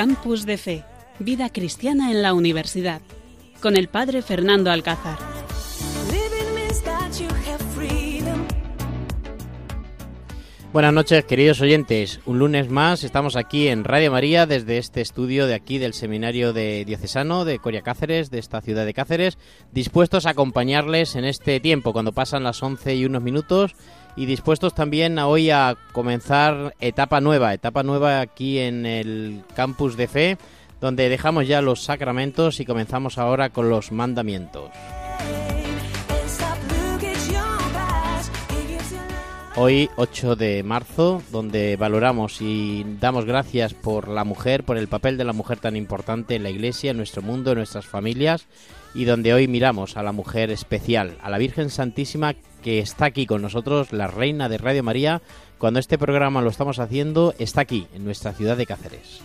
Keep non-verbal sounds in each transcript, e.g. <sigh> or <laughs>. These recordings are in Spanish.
Campus de Fe, Vida Cristiana en la Universidad, con el Padre Fernando Alcázar. Buenas noches, queridos oyentes. Un lunes más estamos aquí en Radio María desde este estudio de aquí del Seminario de Diocesano de Coria Cáceres, de esta ciudad de Cáceres, dispuestos a acompañarles en este tiempo cuando pasan las 11 y unos minutos y dispuestos también hoy a comenzar etapa nueva, etapa nueva aquí en el campus de fe, donde dejamos ya los sacramentos y comenzamos ahora con los mandamientos. Hoy 8 de marzo, donde valoramos y damos gracias por la mujer, por el papel de la mujer tan importante en la Iglesia, en nuestro mundo, en nuestras familias, y donde hoy miramos a la mujer especial, a la Virgen Santísima que está aquí con nosotros, la Reina de Radio María. Cuando este programa lo estamos haciendo, está aquí, en nuestra ciudad de Cáceres.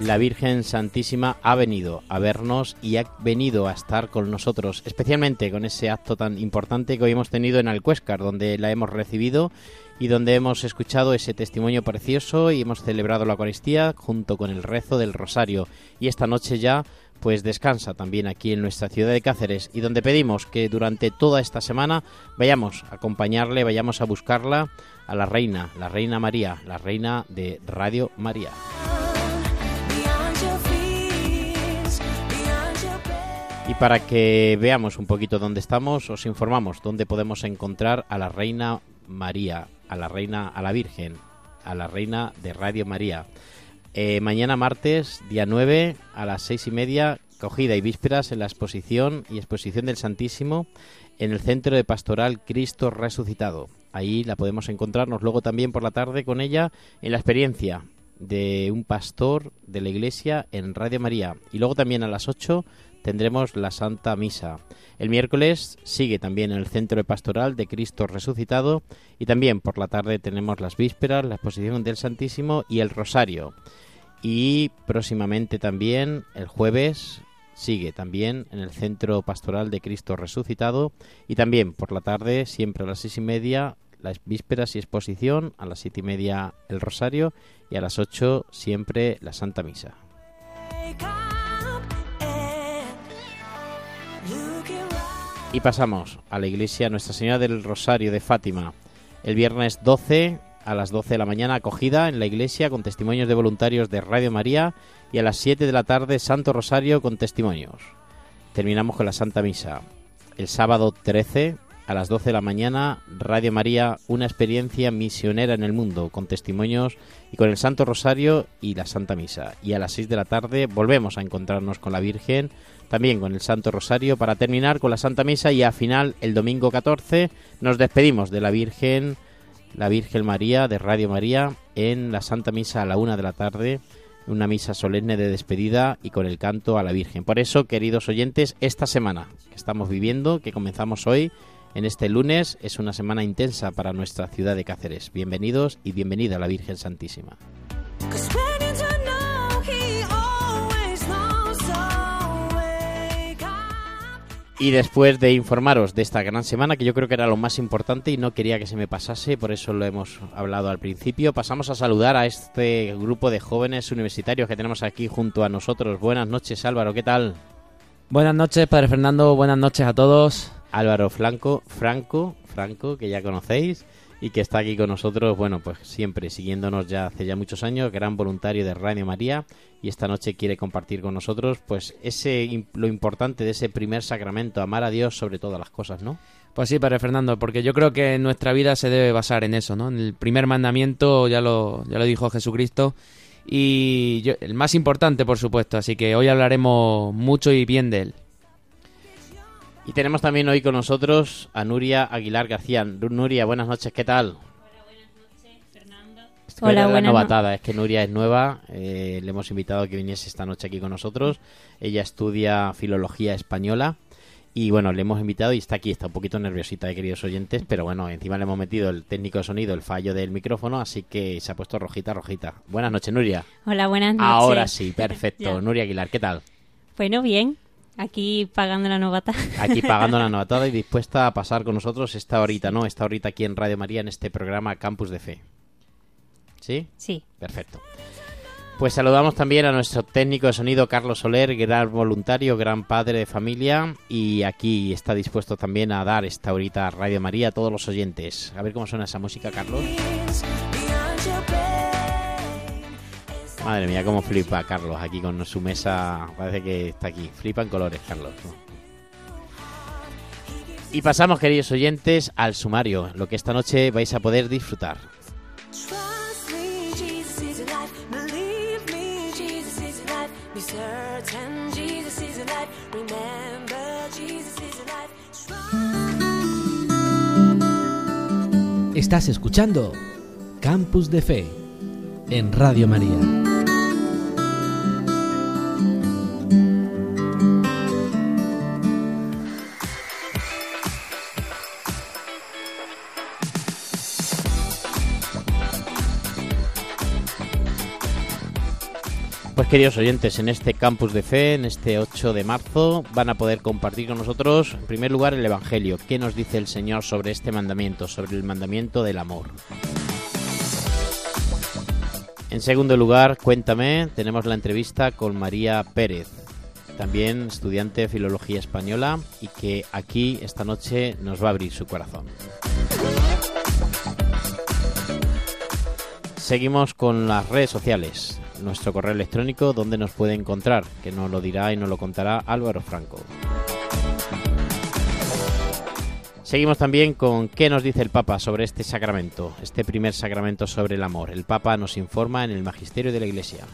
La Virgen Santísima ha venido a vernos y ha venido a estar con nosotros, especialmente con ese acto tan importante que hoy hemos tenido en Alcuéscar, donde la hemos recibido y donde hemos escuchado ese testimonio precioso y hemos celebrado la Eucaristía junto con el rezo del Rosario. Y esta noche ya pues descansa también aquí en nuestra ciudad de Cáceres y donde pedimos que durante toda esta semana vayamos a acompañarle, vayamos a buscarla a la Reina, la Reina María, la Reina de Radio María. Y para que veamos un poquito dónde estamos, os informamos dónde podemos encontrar a la Reina María, a la Reina, a la Virgen, a la Reina de Radio María. Eh, mañana martes, día 9, a las seis y media, cogida y vísperas en la exposición y exposición del Santísimo en el Centro de Pastoral Cristo Resucitado. Ahí la podemos encontrarnos luego también por la tarde con ella en la experiencia de un pastor de la iglesia en Radio María. Y luego también a las 8 tendremos la Santa Misa. El miércoles sigue también en el Centro de Pastoral de Cristo Resucitado y también por la tarde tenemos las vísperas, la exposición del Santísimo y el Rosario. Y próximamente también el jueves sigue también en el Centro Pastoral de Cristo Resucitado y también por la tarde, siempre a las seis y media, las vísperas y exposición, a las siete y media el Rosario y a las ocho siempre la Santa Misa. Y pasamos a la iglesia Nuestra Señora del Rosario de Fátima. El viernes 12 a las 12 de la mañana acogida en la iglesia con testimonios de voluntarios de Radio María y a las 7 de la tarde Santo Rosario con testimonios. Terminamos con la Santa Misa. El sábado 13 a las 12 de la mañana Radio María, una experiencia misionera en el mundo con testimonios y con el Santo Rosario y la Santa Misa. Y a las 6 de la tarde volvemos a encontrarnos con la Virgen también con el Santo Rosario para terminar con la Santa Misa y al final el domingo 14 nos despedimos de la Virgen, la Virgen María de Radio María en la Santa Misa a la una de la tarde, una misa solemne de despedida y con el canto a la Virgen. Por eso, queridos oyentes, esta semana que estamos viviendo, que comenzamos hoy, en este lunes, es una semana intensa para nuestra ciudad de Cáceres. Bienvenidos y bienvenida a la Virgen Santísima. Y después de informaros de esta gran semana, que yo creo que era lo más importante y no quería que se me pasase, por eso lo hemos hablado al principio, pasamos a saludar a este grupo de jóvenes universitarios que tenemos aquí junto a nosotros. Buenas noches Álvaro, ¿qué tal? Buenas noches, Padre Fernando, buenas noches a todos. Álvaro Franco, Franco, Franco, que ya conocéis y que está aquí con nosotros, bueno, pues siempre siguiéndonos ya hace ya muchos años, gran voluntario de Radio María y esta noche quiere compartir con nosotros pues ese lo importante de ese primer sacramento, amar a Dios sobre todas las cosas, ¿no? Pues sí, Padre Fernando, porque yo creo que nuestra vida se debe basar en eso, ¿no? En el primer mandamiento ya lo, ya lo dijo Jesucristo y el más importante, por supuesto, así que hoy hablaremos mucho y bien de él. Y tenemos también hoy con nosotros a Nuria Aguilar García. Nuria, buenas noches, ¿qué tal? Hola, buenas noches, Fernando. Hola, buenas novatada, es que Nuria es nueva, eh, le hemos invitado a que viniese esta noche aquí con nosotros. Ella estudia filología española y bueno, le hemos invitado y está aquí, está un poquito nerviosita, eh, queridos oyentes, pero bueno, encima le hemos metido el técnico de sonido, el fallo del micrófono, así que se ha puesto rojita, rojita. Buenas noches, Nuria. Hola, buenas noches. Ahora sí, perfecto. <laughs> Nuria Aguilar, ¿qué tal? Bueno, bien. Aquí pagando la novatada. Aquí pagando la <laughs> novatada y dispuesta a pasar con nosotros esta horita, ¿no? Esta horita aquí en Radio María en este programa Campus de Fe. ¿Sí? Sí. Perfecto. Pues saludamos también a nuestro técnico de sonido Carlos Soler, gran voluntario, gran padre de familia y aquí está dispuesto también a dar esta horita a Radio María a todos los oyentes. A ver cómo suena esa música, Carlos. Madre mía, cómo flipa Carlos aquí con su mesa. Parece que está aquí. Flipa en colores, Carlos. Y pasamos, queridos oyentes, al sumario, lo que esta noche vais a poder disfrutar. Estás escuchando Campus de Fe en Radio María. Queridos oyentes, en este campus de fe, en este 8 de marzo, van a poder compartir con nosotros, en primer lugar, el Evangelio. ¿Qué nos dice el Señor sobre este mandamiento, sobre el mandamiento del amor? En segundo lugar, cuéntame, tenemos la entrevista con María Pérez, también estudiante de Filología Española y que aquí esta noche nos va a abrir su corazón. Seguimos con las redes sociales, nuestro correo electrónico donde nos puede encontrar, que nos lo dirá y nos lo contará Álvaro Franco. Seguimos también con qué nos dice el Papa sobre este sacramento, este primer sacramento sobre el amor. El Papa nos informa en el Magisterio de la Iglesia.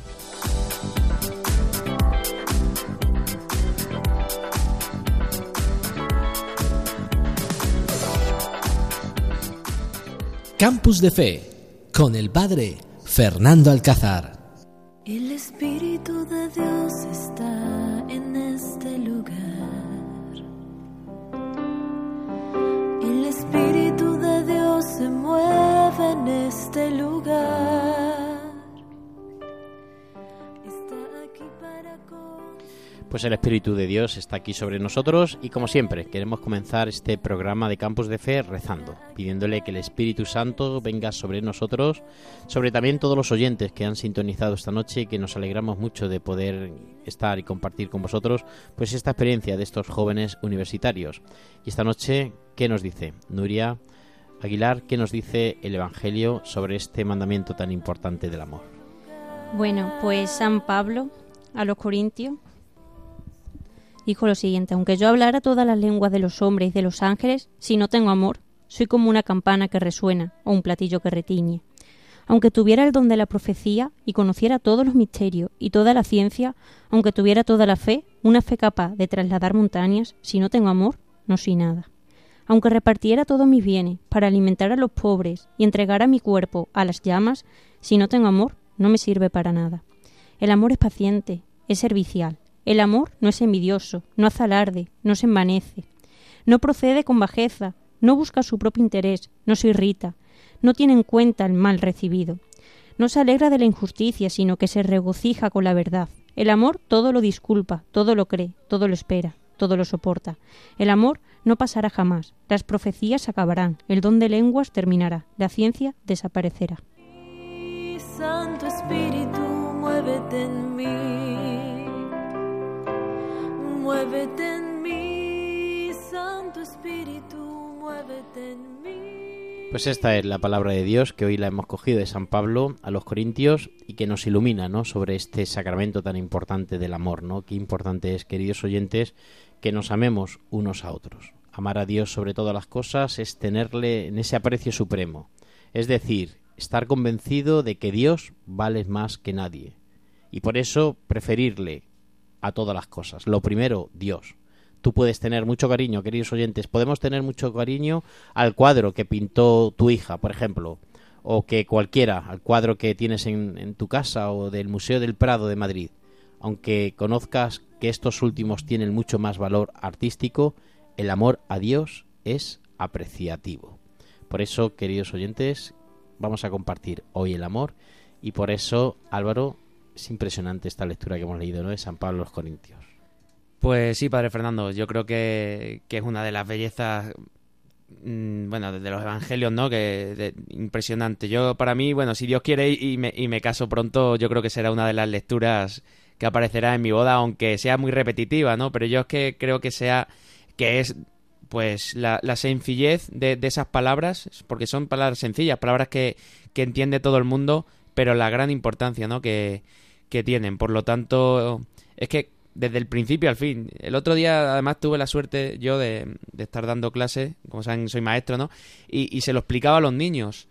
Campus de Fe con el Padre Fernando Alcázar. El Espíritu de Dios está en este lugar. El Espíritu de Dios se mueve en este lugar. Pues el Espíritu de Dios está aquí sobre nosotros y como siempre queremos comenzar este programa de Campus de Fe rezando, pidiéndole que el Espíritu Santo venga sobre nosotros, sobre también todos los oyentes que han sintonizado esta noche y que nos alegramos mucho de poder estar y compartir con vosotros pues esta experiencia de estos jóvenes universitarios. Y esta noche, ¿qué nos dice Nuria Aguilar? ¿Qué nos dice el Evangelio sobre este mandamiento tan importante del amor? Bueno, pues San Pablo a los Corintios dijo lo siguiente, aunque yo hablara todas las lenguas de los hombres y de los ángeles, si no tengo amor, soy como una campana que resuena o un platillo que retiñe. Aunque tuviera el don de la profecía y conociera todos los misterios y toda la ciencia, aunque tuviera toda la fe, una fe capaz de trasladar montañas, si no tengo amor, no soy nada. Aunque repartiera todos mis bienes para alimentar a los pobres y entregara mi cuerpo a las llamas, si no tengo amor, no me sirve para nada. El amor es paciente, es servicial. El amor no es envidioso, no hace alarde, no se envanece. No procede con bajeza, no busca su propio interés, no se irrita, no tiene en cuenta el mal recibido. No se alegra de la injusticia, sino que se regocija con la verdad. El amor todo lo disculpa, todo lo cree, todo lo espera, todo lo soporta. El amor no pasará jamás, las profecías acabarán, el don de lenguas terminará, la ciencia desaparecerá. Santo Espíritu, muévete en mí. Muévete en mí, Santo Espíritu, muévete en mí. Pues esta es la palabra de Dios que hoy la hemos cogido de San Pablo a los Corintios y que nos ilumina, ¿no? Sobre este sacramento tan importante del amor, ¿no? Qué importante es, queridos oyentes, que nos amemos unos a otros. Amar a Dios sobre todas las cosas es tenerle en ese aprecio supremo. Es decir, estar convencido de que Dios vale más que nadie. Y por eso preferirle a todas las cosas. Lo primero, Dios. Tú puedes tener mucho cariño, queridos oyentes. Podemos tener mucho cariño al cuadro que pintó tu hija, por ejemplo, o que cualquiera, al cuadro que tienes en, en tu casa o del Museo del Prado de Madrid. Aunque conozcas que estos últimos tienen mucho más valor artístico, el amor a Dios es apreciativo. Por eso, queridos oyentes, vamos a compartir hoy el amor y por eso, Álvaro, es impresionante esta lectura que hemos leído, ¿no? De San Pablo los Corintios. Pues sí, padre Fernando, yo creo que, que es una de las bellezas mm, bueno, de los evangelios, ¿no? Que de- impresionante. Yo, para mí, bueno, si Dios quiere y me, y me caso pronto, yo creo que será una de las lecturas que aparecerá en mi boda, aunque sea muy repetitiva, ¿no? Pero yo es que creo que sea, que es, pues, la, la sencillez de, de esas palabras, porque son palabras sencillas, palabras que, que entiende todo el mundo, pero la gran importancia, ¿no? Que, que tienen. Por lo tanto, es que desde el principio al fin. El otro día, además, tuve la suerte yo de, de estar dando clases, como saben, soy maestro, ¿no? Y, se lo explicaba a los niños.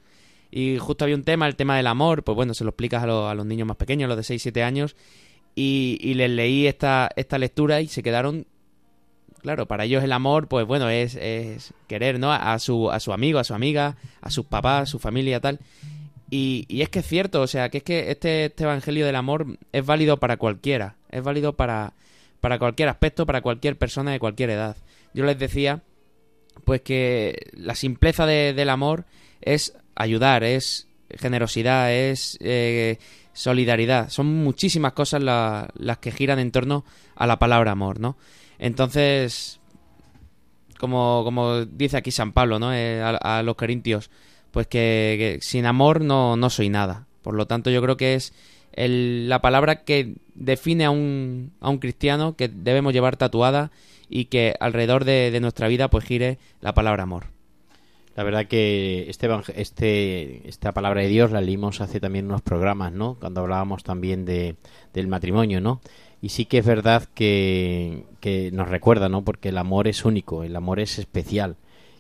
Y justo había un tema, el tema del amor, pues bueno, se lo explicas a, los- a los niños más pequeños, los de 6, 7 años, y, y les leí esta, esta lectura y se quedaron, claro, para ellos el amor, pues bueno, es, es querer, ¿no? A su, a su amigo, a su amiga, a sus papás, a su familia, tal. Y, y es que es cierto, o sea, que es que este, este evangelio del amor es válido para cualquiera, es válido para, para cualquier aspecto, para cualquier persona de cualquier edad. Yo les decía, pues que la simpleza de- del amor es ayudar, es generosidad, es eh, solidaridad. Son muchísimas cosas la- las que giran en torno a la palabra amor, ¿no? Entonces, como, como dice aquí San Pablo, ¿no? Eh, a, a los corintios, pues que, sin amor no, no soy nada. Por lo tanto, yo creo que es el- la palabra que define a un, a un cristiano que debemos llevar tatuada y que alrededor de, de nuestra vida pues gire la palabra amor. La verdad que este, este esta palabra de Dios la leímos hace también unos programas, ¿no? Cuando hablábamos también de, del matrimonio, ¿no? Y sí que es verdad que, que nos recuerda, ¿no? Porque el amor es único, el amor es especial.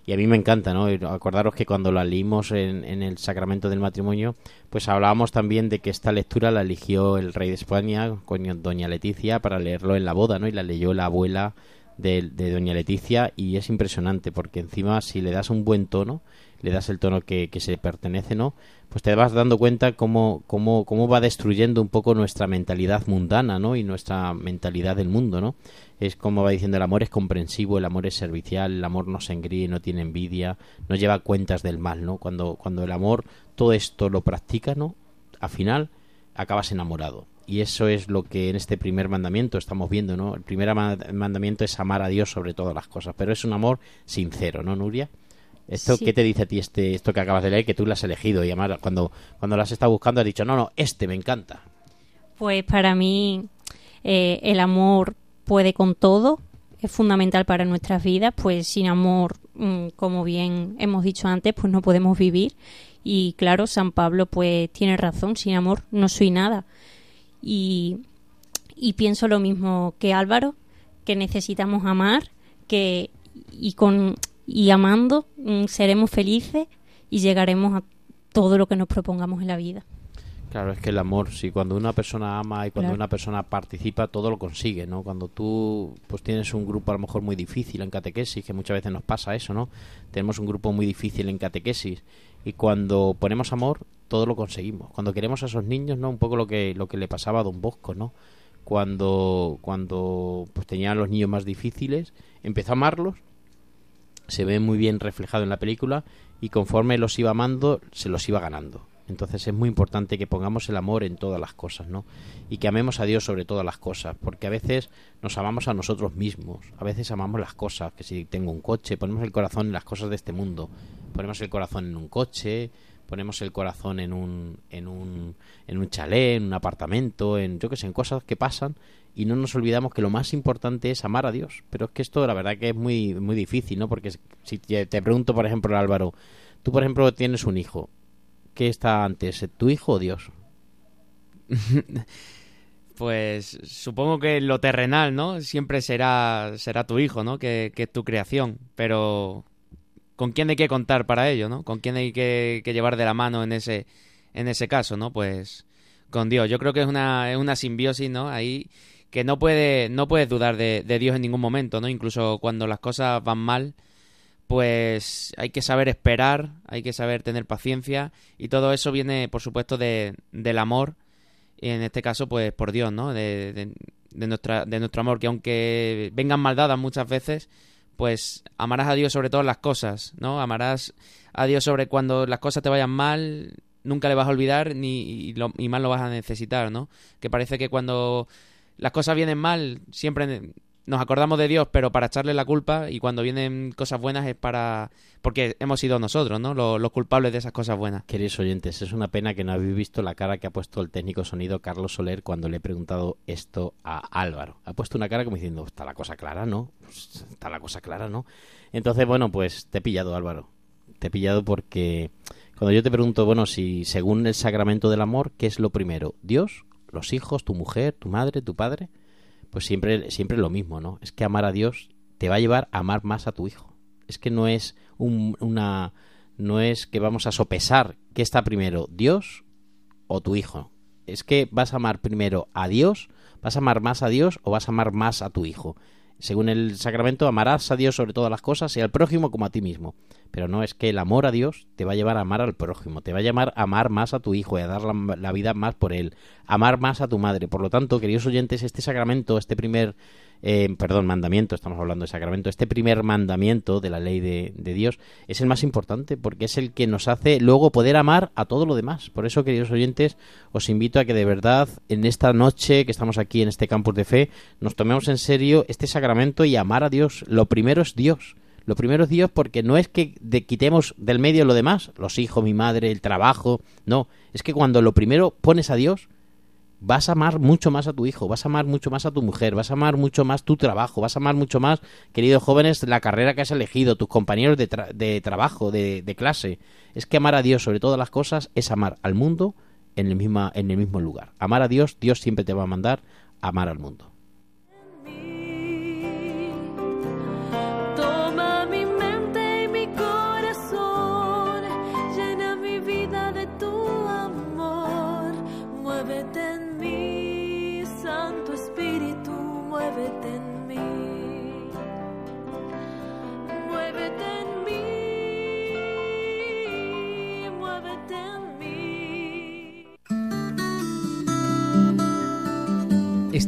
Y a mí me encanta, ¿no? Acordaros que cuando la leímos en, en el sacramento del matrimonio, pues hablábamos también de que esta lectura la eligió el rey de España, con doña Leticia, para leerlo en la boda, ¿no? Y la leyó la abuela de, de doña Leticia y es impresionante porque encima si le das un buen tono, le das el tono que, que se pertenece, ¿no? Pues te vas dando cuenta cómo, cómo, cómo va destruyendo un poco nuestra mentalidad mundana, ¿no? Y nuestra mentalidad del mundo, ¿no? Es como va diciendo, el amor es comprensivo, el amor es servicial, el amor no se engríe, no tiene envidia, no lleva cuentas del mal, ¿no? Cuando, cuando el amor todo esto lo practica, ¿no? Al final acabas enamorado. Y eso es lo que en este primer mandamiento estamos viendo, ¿no? El primer mandamiento es amar a Dios sobre todas las cosas, pero es un amor sincero, ¿no, Nuria? ¿Esto Sí. qué te dice a ti este, esto que acabas de leer, que tú lo has elegido? Y además, cuando, cuando lo has estado buscando, has dicho, no, no, este me encanta. Pues para mí eh, el amor puede con todo, es fundamental para nuestras vidas, pues sin amor, mm, como bien hemos dicho antes, pues no podemos vivir. Y claro, San Pablo pues tiene razón, sin amor no soy nada. Y, y pienso lo mismo que Álvaro, que necesitamos amar, que y con y amando mm, seremos felices y llegaremos a todo lo que nos propongamos en la vida. Claro, es que el amor, si cuando una persona ama y cuando Claro. una persona participa, todo lo consigue, ¿no? Cuando tú pues tienes un grupo a lo mejor muy difícil en catequesis, que muchas veces nos pasa eso, ¿no? Tenemos un grupo muy difícil en catequesis y cuando ponemos amor, todo lo conseguimos. Cuando queremos a esos niños, ¿no? Un poco lo que lo que le pasaba a Don Bosco, ¿no? Cuando cuando pues tenían los niños más difíciles, empezó a amarlos se ve muy bien reflejado en la película y conforme los iba amando se los iba ganando. Entonces es muy importante que pongamos el amor en todas las cosas, ¿no? Y que amemos a Dios sobre todas las cosas, porque a veces nos amamos a nosotros mismos, a veces amamos las cosas, que si tengo un coche, ponemos el corazón en las cosas de este mundo, ponemos el corazón en un coche, ponemos el corazón en un en un en un chalet, en un apartamento, en yo que sé, en cosas que pasan y no nos olvidamos que lo más importante es amar a Dios. Pero es que esto la verdad que es muy muy difícil, ¿no? Porque si te pregunto, por ejemplo, Álvaro, tú por ejemplo tienes un hijo, ¿qué está antes, tu hijo o Dios? <laughs> Pues supongo que lo terrenal, ¿no? Siempre será, será tu hijo, ¿no? Que, que es tu creación. Pero ¿con quién hay que contar para ello, ¿no? ¿Con quién hay que, que llevar de la mano en ese, en ese caso, ¿no? Pues con Dios. Yo creo que es una, es una simbiosis, ¿no? Ahí que no puede, no puedes dudar de, de Dios en ningún momento, ¿no? Incluso cuando las cosas van mal, pues hay que saber esperar, hay que saber tener paciencia y todo eso viene, por supuesto, de, del amor y en este caso, pues por Dios, ¿no? De, de- de nuestra, de nuestro amor, que aunque vengan mal dadas muchas veces, pues amarás a Dios sobre todas las cosas, ¿no? Amarás a Dios sobre cuando las cosas te vayan mal, nunca le vas a olvidar ni lo- y más lo vas a necesitar, ¿no? Que parece que cuando las cosas vienen mal, siempre nos acordamos de Dios, pero para echarle la culpa y cuando vienen cosas buenas es para... porque hemos sido nosotros, ¿no? Los, culpables de esas cosas buenas. Queridos oyentes, es una pena que no habéis visto la cara que ha puesto el técnico sonido Carlos Soler cuando le he preguntado esto a Álvaro. Ha puesto una cara como diciendo, está la cosa clara, ¿no? Está la cosa clara, ¿no? Entonces, bueno, pues te he pillado, Álvaro. Te he pillado porque cuando yo te pregunto, bueno, si según el sacramento del amor, ¿qué es lo primero? ¿Dios? ¿Los hijos? ¿Tu mujer? ¿Tu madre? ¿Tu padre? Pues siempre, siempre lo mismo, ¿no? Es que amar a Dios te va a llevar a amar más a tu hijo. Es que no es un- una... No es que vamos a sopesar qué está primero, Dios o tu hijo. Es que vas a amar primero a Dios, vas a amar más a Dios o vas a amar más a tu hijo. Según el sacramento, amarás a Dios sobre todas las cosas y al prójimo como a ti mismo. Pero no es que el amor a Dios te va a llevar a amar al prójimo, te va a llevar a amar más a tu hijo y a dar la, la vida más por él, amar más a tu madre. Por lo tanto, queridos oyentes, este sacramento, este primer, eh, perdón, mandamiento, estamos hablando de sacramento, este primer mandamiento de la ley de, de Dios es el más importante porque es el que nos hace luego poder amar a todo lo demás. Por eso, queridos oyentes, os invito a que de verdad en esta noche que estamos aquí en este campus de fe, nos tomemos en serio este sacramento y amar a Dios. Lo primero es Dios. Lo primero es Dios porque no es que de- quitemos del medio lo demás, los hijos, mi madre, el trabajo, no, es que cuando lo primero pones a Dios, vas a amar mucho más a tu hijo, vas a amar mucho más a tu mujer, vas a amar mucho más tu trabajo, vas a amar mucho más, queridos jóvenes, la carrera que has elegido, tus compañeros de, tra- de trabajo, de, clase. Es que amar a Dios sobre todas las cosas es amar al mundo en el, misma, en el mismo lugar. Amar a Dios, Dios siempre te va a mandar amar al mundo.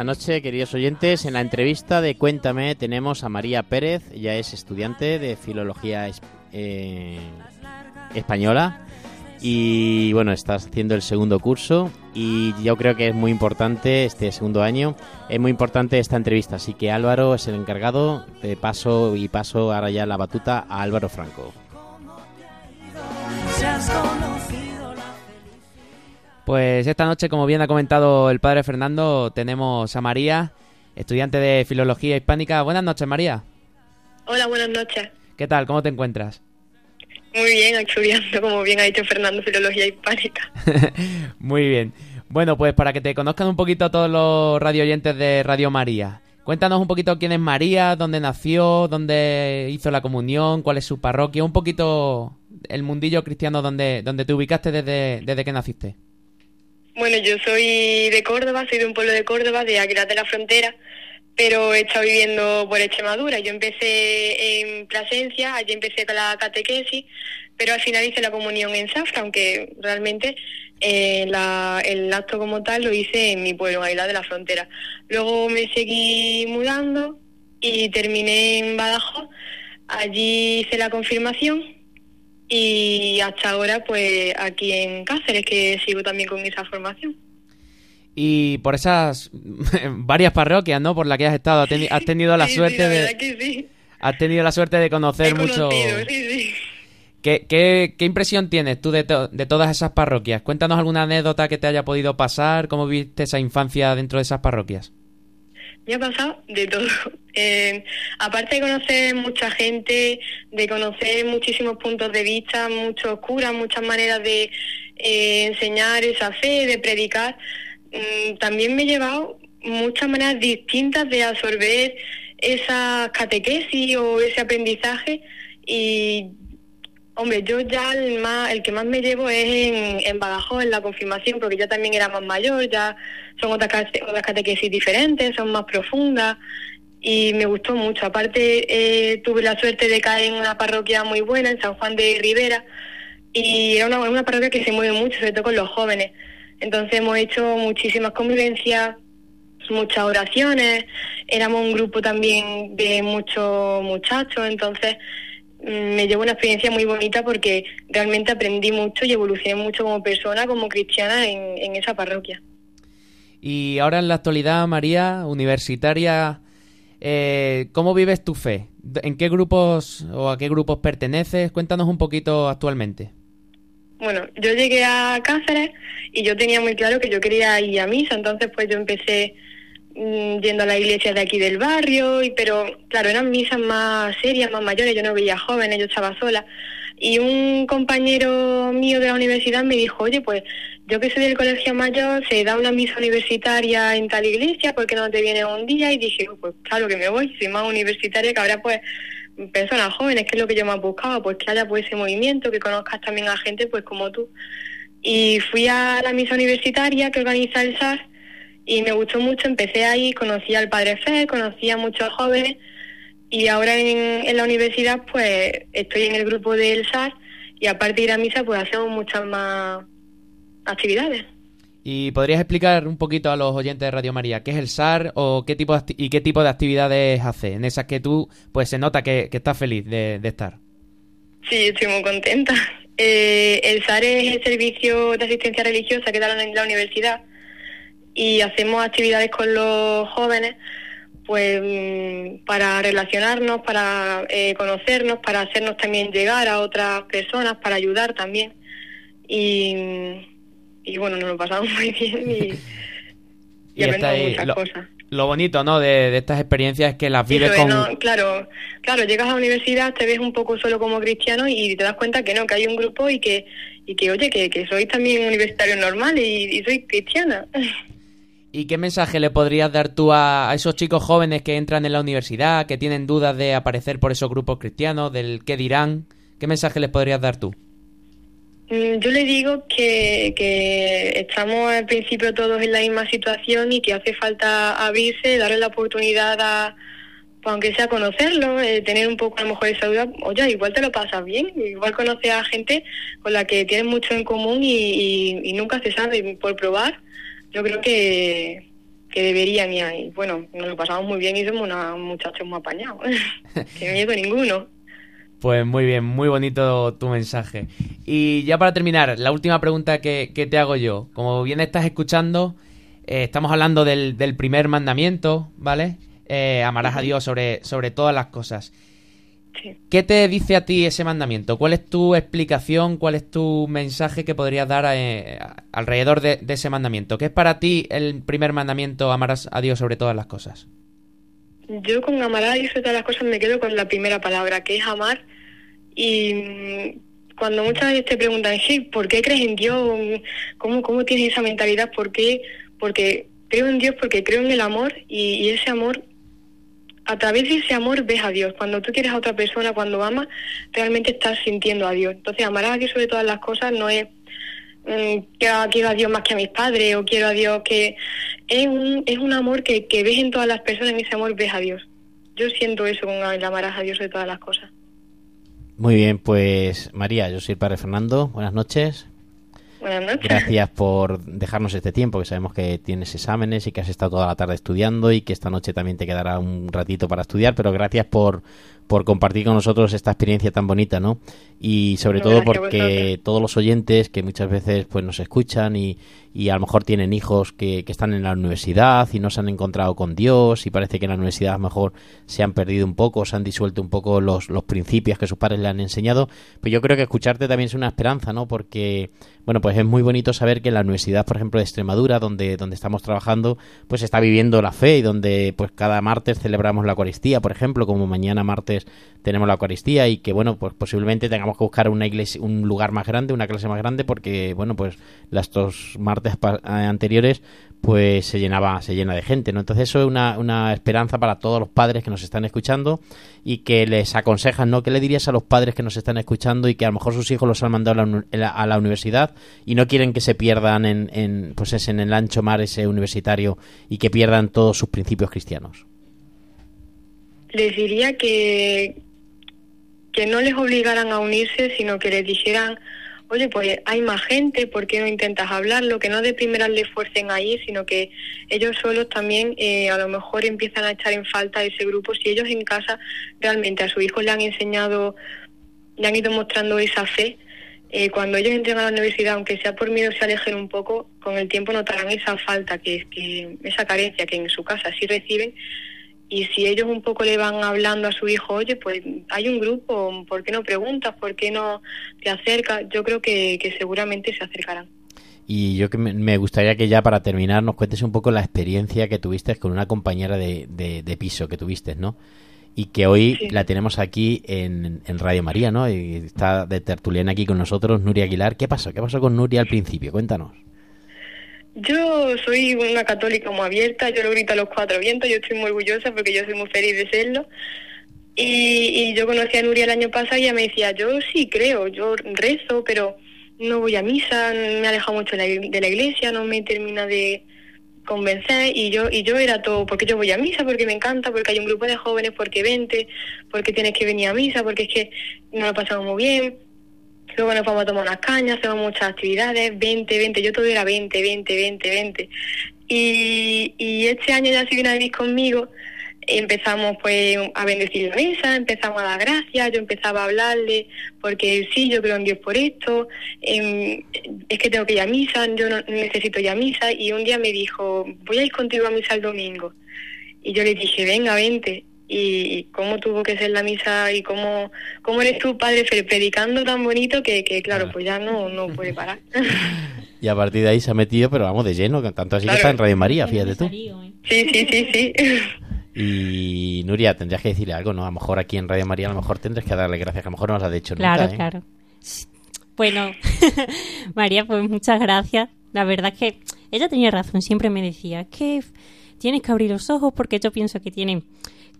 Esta noche, queridos oyentes, en la entrevista de Cuéntame tenemos a María Pérez, ella es estudiante de Filología eh, Española y bueno, está haciendo el segundo curso y yo creo que es muy importante este segundo año, es muy importante esta entrevista, así que Álvaro es el encargado, de paso y paso ahora ya la batuta a Álvaro Franco. Pues esta noche, como bien ha comentado el padre Fernando, tenemos a María, estudiante de Filología Hispánica. Buenas noches, María. Hola, buenas noches. ¿Qué tal? ¿Cómo te encuentras? Muy bien, estudiando, como bien ha dicho Fernando, Filología Hispánica. <laughs> Muy bien. Bueno, pues para que te conozcan un poquito todos los radio oyentes de Radio María. Cuéntanos un poquito quién es María, dónde nació, dónde hizo la comunión, cuál es su parroquia, un poquito el mundillo cristiano donde, donde te ubicaste desde, desde que naciste. Bueno, yo soy de Córdoba, soy de un pueblo de Córdoba, de Aguilar de la Frontera, pero he estado viviendo por Extremadura. Yo empecé en Plasencia, allí empecé con la catequesis, pero al final hice la comunión en Zafra, aunque realmente eh, el acto como tal lo hice en mi pueblo, en Aguilar de la Frontera. Luego me seguí mudando y terminé en Badajoz. Allí hice la confirmación y hasta ahora pues aquí en Cáceres que sigo también con esa formación. Y por esas <laughs> varias parroquias, ¿no? Por las que has estado, has, teni- has tenido la Sí, sí, suerte la de verdad que sí. has tenido la suerte de conocer mucho. conocido, sí, sí. ¿Qué, qué, qué impresión tienes tú de, to- de todas esas parroquias? Cuéntanos alguna anécdota que te haya podido pasar, cómo viste esa infancia dentro de esas parroquias. Me ha pasado de todo. <laughs> Eh, aparte de conocer mucha gente, de conocer muchísimos puntos de vista, muchos curas, muchas maneras de eh, enseñar esa fe, de predicar, mm, también me he llevado muchas maneras distintas de absorber esa catequesis o ese aprendizaje y hombre yo ya el más el que más me llevo es en, Badajoz en la confirmación porque ya también era más mayor ya son otras otras catequesis diferentes son más profundas y me gustó mucho. Aparte eh, tuve la suerte de caer en una parroquia muy buena en San Juan de Rivera y era una, una parroquia que se mueve mucho sobre todo con los jóvenes. Entonces hemos hecho muchísimas convivencias muchas oraciones, éramos un grupo también de muchos muchachos, entonces me llevo una experiencia muy bonita porque realmente aprendí mucho y evolucioné mucho como persona, como cristiana en, en esa parroquia. Y ahora en la actualidad, María, universitaria, eh, ¿cómo vives tu fe? ¿En qué grupos o a qué grupos perteneces? Cuéntanos un poquito actualmente. Bueno, yo llegué a Cáceres y yo tenía muy claro que yo quería ir a misa, entonces pues yo empecé yendo a la iglesia de aquí del barrio, y pero claro, eran misas más serias, más mayores, yo no veía jóvenes, yo estaba sola. Y un compañero mío de la universidad me dijo, oye, pues yo que soy del colegio mayor, se da una misa universitaria en tal iglesia, ¿por qué no te vienes un día? Y dije, "Oh, pues claro que me voy, soy más universitaria que ahora pues personas jóvenes, que es lo que yo más buscaba, pues que haya pues ese movimiento, que conozcas también a gente pues como tú. Y fui a la misa universitaria que organiza el SAR y me gustó mucho, empecé ahí, conocí al padre Fe, conocí a muchos jóvenes y ahora en, en la universidad pues estoy en el grupo del SAR y aparte de ir a misa pues hacemos muchas más actividades. ¿Y podrías explicar un poquito a los oyentes de Radio María qué es el SAR o qué tipo de y qué tipo de actividades hace? En esas que tú, pues se nota que, que estás feliz de, de estar. Sí, estoy muy contenta. <laughs> Eh, el SAR es el servicio de asistencia religiosa que da la, la universidad y hacemos actividades con los jóvenes pues mm, para relacionarnos, para eh, conocernos, para hacernos también llegar a otras personas, para ayudar también. Y, y bueno, nos lo pasamos <laughs> muy bien y, <laughs> y, Y aprendemos muchas lo, cosas. lo bonito, ¿no? De, de estas experiencias es que las vives con... no, claro, claro, llegas a la universidad, te ves un poco solo como cristiano y te das cuenta que no, que hay un grupo y que, y que oye, que, que sois también universitarios normales y, y soy cristiana. <laughs> ¿Y qué mensaje le podrías dar tú a, esos chicos jóvenes que entran en la universidad, que tienen dudas de aparecer por esos grupos cristianos, del qué dirán? ¿Qué mensaje les podrías dar tú? Mm, Yo le digo que, que estamos al principio todos en la misma situación y que hace falta abrirse, darle la oportunidad a, pues, aunque sea conocerlo, eh, tener un poco a lo mejor esa duda, oye, igual te lo pasas bien, igual conoces a gente con la que tienes mucho en común y, y- y nunca se sabe por probar. Yo creo que, que deberían y, y bueno, nos lo pasamos muy bien y somos unos muchachos muy apañados, <laughs> que miedo ninguno. Pues muy bien, muy bonito tu mensaje. Y ya para terminar, la última pregunta que, que te hago yo. Como bien estás escuchando, eh, estamos hablando del, del primer mandamiento, ¿vale? Eh, amarás a Dios sobre, sobre todas las cosas. Sí. ¿Qué te dice a ti ese mandamiento? ¿Cuál es tu explicación? ¿Cuál es tu mensaje que podrías dar eh, alrededor de, de ese mandamiento? ¿Qué es para ti el primer mandamiento, amarás a Dios sobre todas las cosas? Yo con amar a Dios sobre todas las cosas me quedo con la primera palabra, que es amar. Y mm, cuando muchas veces te preguntan, sí, ¿por qué crees en Dios? ¿Cómo, cómo tienes esa mentalidad? ¿Por qué? Porque creo en Dios, porque creo en el amor y, y ese amor, a través de ese amor ves a Dios. Cuando tú quieres a otra persona, cuando amas, realmente estás sintiendo a Dios. Entonces, amar a Dios sobre todas las cosas no es mm, quiero, a Dios más que a mis padres o quiero a Dios que es un, es un amor que, que ves en todas las personas, en ese amor ves a Dios. Yo siento eso con el amarás a Dios sobre todas las cosas. Muy bien, pues María, yo soy el padre Fernando. Buenas noches. Buenas noches. Gracias por dejarnos este tiempo, que sabemos que tienes exámenes y que has estado toda la tarde estudiando y que esta noche también te quedará un ratito para estudiar, pero gracias por, por compartir con nosotros esta experiencia tan bonita, ¿no? Y sobre No, todo porque todos los oyentes que muchas veces pues nos escuchan y, y a lo mejor tienen hijos que, que están en la universidad y no se han encontrado con Dios y parece que en la universidad a lo mejor se han perdido un poco, se han disuelto un poco los, los principios que sus padres le han enseñado, pues yo creo que escucharte también es una esperanza, ¿no? Porque, bueno, pues es muy bonito saber que en la Universidad, por ejemplo, de Extremadura, donde, donde estamos trabajando, pues está viviendo la fe y donde pues cada martes celebramos la Eucaristía, por ejemplo, como mañana martes tenemos la Eucaristía y que, bueno, pues posiblemente tengamos que buscar una iglesia, un lugar más grande, una clase más grande, porque, bueno, pues las dos martes eh, anteriores pues se llenaba, se llena de gente, ¿no? Entonces eso es una, una esperanza para todos los padres que nos están escuchando y que les aconsejan, ¿no? ¿Qué le dirías a los padres que nos están escuchando y que a lo mejor sus hijos los han mandado a la, a la universidad y no quieren que se pierdan en, en, pues es en el ancho mar ese universitario y que pierdan todos sus principios cristianos? Les diría que, que no les obligaran a unirse, sino que les dijeran, oye, pues hay más gente, ¿por qué no intentas hablarlo? Que no de primeras les fuercen a ir, sino que ellos solos también eh, a lo mejor empiezan a echar en falta ese grupo. Si ellos en casa realmente a su hijo le han enseñado, le han ido mostrando esa fe, eh, cuando ellos entren a la universidad, aunque sea por miedo se alejen un poco, con el tiempo notarán esa falta, que, que esa carencia que en su casa sí reciben. Y si ellos un poco le van hablando a su hijo, oye, pues hay un grupo, ¿por qué no preguntas? ¿Por qué no te acercas? Yo creo que, que seguramente se acercarán. Y yo que me- gustaría que ya para terminar nos cuentes un poco la experiencia que tuviste con una compañera de, de- de piso que tuviste, ¿no? Y que hoy Sí. la tenemos aquí en, en Radio María, ¿no? Y está de tertuliana aquí con nosotros, Nuria Aguilar. ¿Qué pasó? ¿Qué pasó con Nuria al principio? Cuéntanos. Yo soy una católica muy abierta, yo lo grito a los cuatro vientos, yo estoy muy orgullosa porque yo soy muy feliz de serlo. Y, y yo conocí a Nuria el año pasado y ella me decía, yo sí creo, yo rezo, pero no voy a misa, me he alejado mucho de la, iglesia, no me termina de convencer. Y yo y yo era todo porque yo voy a misa porque me encanta porque hay un grupo de jóvenes porque vente porque tienes que venir a misa porque es que nos lo pasamos muy bien Luego nos vamos a tomar unas cañas, hacemos muchas actividades, 20, 20, yo todo era 20, 20, 20, 20. Y, y este año ya se vino a vivir conmigo, empezamos pues a bendecir la mesa, empezamos a dar gracias, yo empezaba a hablarle, porque sí, yo creo en Dios por esto, es que tengo que ir a misa, yo no, necesito ir a misa, y un día me dijo, voy a ir contigo a misa el domingo. Y yo le dije, venga, vente. Y, y cómo tuvo que ser la misa y cómo, cómo eres tú, padre, pre- predicando tan bonito que, que claro, pues ya no, no puede parar. <laughs> Y a partir de ahí se ha metido, pero vamos de lleno, que tanto así que Claro. está en Radio María, fíjate tú. ¿eh? Sí, sí, sí, sí. Y Nuria, tendrías que decirle algo, ¿no? A lo mejor aquí en Radio María, a lo mejor tendrás que darle gracias, que a lo mejor no nos has dicho Claro, nunca, ¿eh? claro. Bueno, <laughs> María, pues muchas gracias. La verdad es que ella tenía razón, siempre me decía, es que tienes que abrir los ojos porque yo pienso que tienen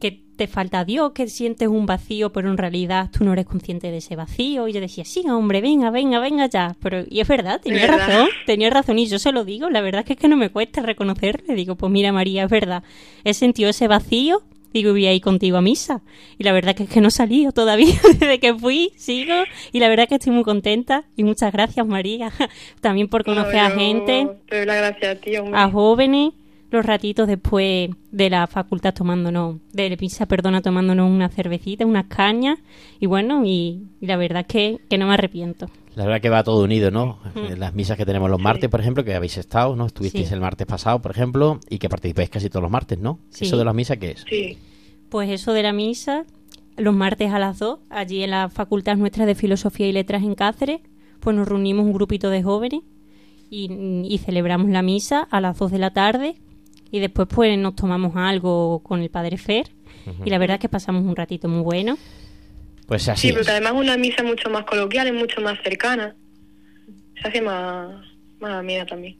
que te falta Dios, que sientes un vacío, pero en realidad tú no eres consciente de ese vacío. Y yo decía, sí, hombre, venga, venga, venga ya. Pero, y es verdad, tenía verdad. razón, tenía razón. Y yo se lo digo, la verdad es que, es que no me cuesta reconocerle. Digo, pues mira, María, es verdad. He sentido ese vacío, digo, voy a ir contigo a misa. Y la verdad que es que no he salido todavía <laughs> desde que fui, sigo. Y la verdad que estoy muy contenta. Y muchas gracias, María, <laughs> también por conocer No, a gente, Te doy las gracias a ti, hombre. a jóvenes, los ratitos después de la facultad tomándonos, de la pizza, perdona, tomándonos una cervecita, unas cañas. Y bueno, y, y la verdad es que, que no me arrepiento. La verdad que va todo unido, ¿no? En Las misas que tenemos los martes, por ejemplo, que habéis estado, ¿no? Estuvisteis Sí. el martes pasado, por ejemplo, y que participáis casi todos los martes, ¿no? Sí. ¿Eso de las misas qué es? Sí. Pues eso de la misa, los martes a las 2, allí en la Facultad Nuestra de Filosofía y Letras en Cáceres, pues nos reunimos un grupito de jóvenes y, y celebramos la misa a las 2 de la tarde y después pues nos tomamos algo con el Padre Fer y la verdad es que pasamos un ratito muy bueno. Pues así Sí, es. porque además una misa mucho más coloquial, es mucho más cercana. Se hace más, más amena también.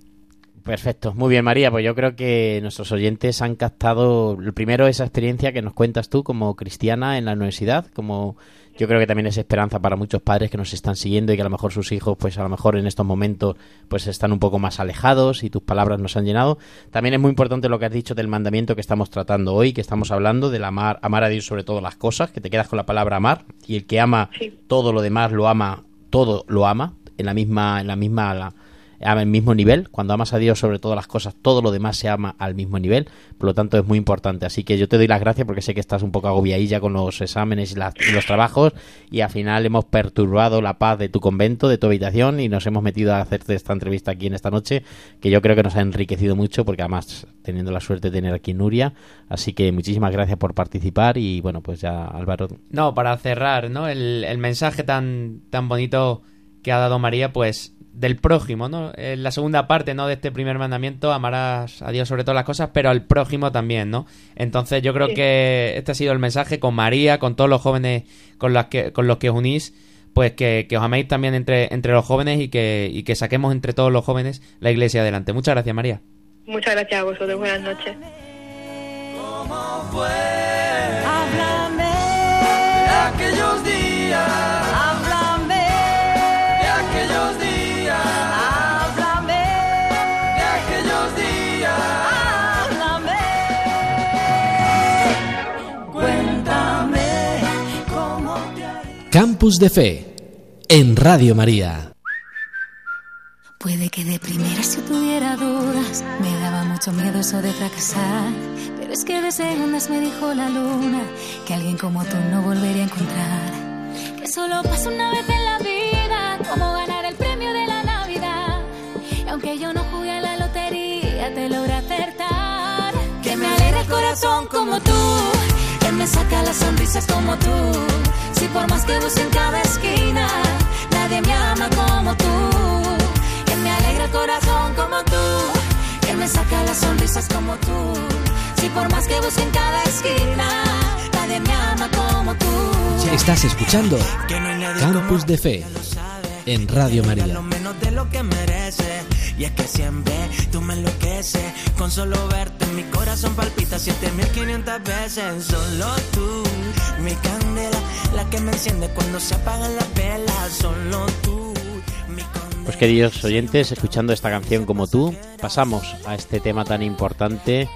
Perfecto, muy bien María, pues yo creo que nuestros oyentes han captado, el primero esa experiencia que nos cuentas tú como cristiana en la universidad, como yo creo que también es esperanza para muchos padres que nos están siguiendo y que a lo mejor sus hijos pues a lo mejor en estos momentos pues están un poco más alejados y tus palabras nos han llenado. También es muy importante lo que has dicho del mandamiento que estamos tratando hoy, que estamos hablando del amar, amar a Dios sobre todas las cosas, que te quedas con la palabra amar y el que ama Sí. todo lo demás lo ama, todo lo ama en la misma en la misma al mismo nivel. Cuando amas a Dios sobre todas las cosas, todo lo demás se ama al mismo nivel. Por lo tanto, es muy importante. Así que yo te doy las gracias porque sé que estás un poco agobiadilla con los exámenes y, los trabajos. Y al final hemos perturbado la paz de tu convento, de tu habitación, y nos hemos metido a hacerte esta entrevista aquí en esta noche, que yo creo que nos ha enriquecido mucho porque además teniendo la suerte de tener aquí Nuria. Así que muchísimas gracias por participar. Y bueno, pues ya Álvaro. No, para cerrar, ¿no? El, el mensaje tan, tan bonito que ha dado María, pues del prójimo, ¿no? En la segunda parte, ¿no? De este primer mandamiento, amarás a Dios sobre todas las cosas, pero al prójimo también, ¿no? Entonces yo creo Sí. que este ha sido el mensaje con María, con todos los jóvenes con los que, con los que os unís, pues que, que os améis también entre, entre los jóvenes y que, y que saquemos entre todos los jóvenes la iglesia adelante. Muchas gracias, María. Muchas gracias a vosotros, buenas noches. Háblame de aquellos días. Campus de Fe en Radio María. Puede que de primeras yo tuviera dudas, me daba mucho miedo eso de fracasar. Pero es que de segundas me dijo la luna que alguien como tú no volvería a encontrar. Que solo pasa una vez en la vida, como ganar el premio de la Navidad. Y aunque yo no jugué a la lotería, te logré acertar. Que me alegra el corazón como tú, me saca las sonrisas como tú. Si por más que busque en cada esquina, nadie me ama como tú. Que me alegra el corazón como tú, que me saca las sonrisas como tú. Si por más que busque en cada esquina, nadie me ama como tú. Estás escuchando Campus de Fe en Radio María. menos de lo que merece Y es que siempre tú me enloqueces. Con solo verte mi corazón palpita 7500 veces. Solo tú, mi candela La que me enciende cuando se apagan las velas. Solo tú, mi condena Pues queridos oyentes, escuchando esta canción como tú, pasamos a este tema tan importante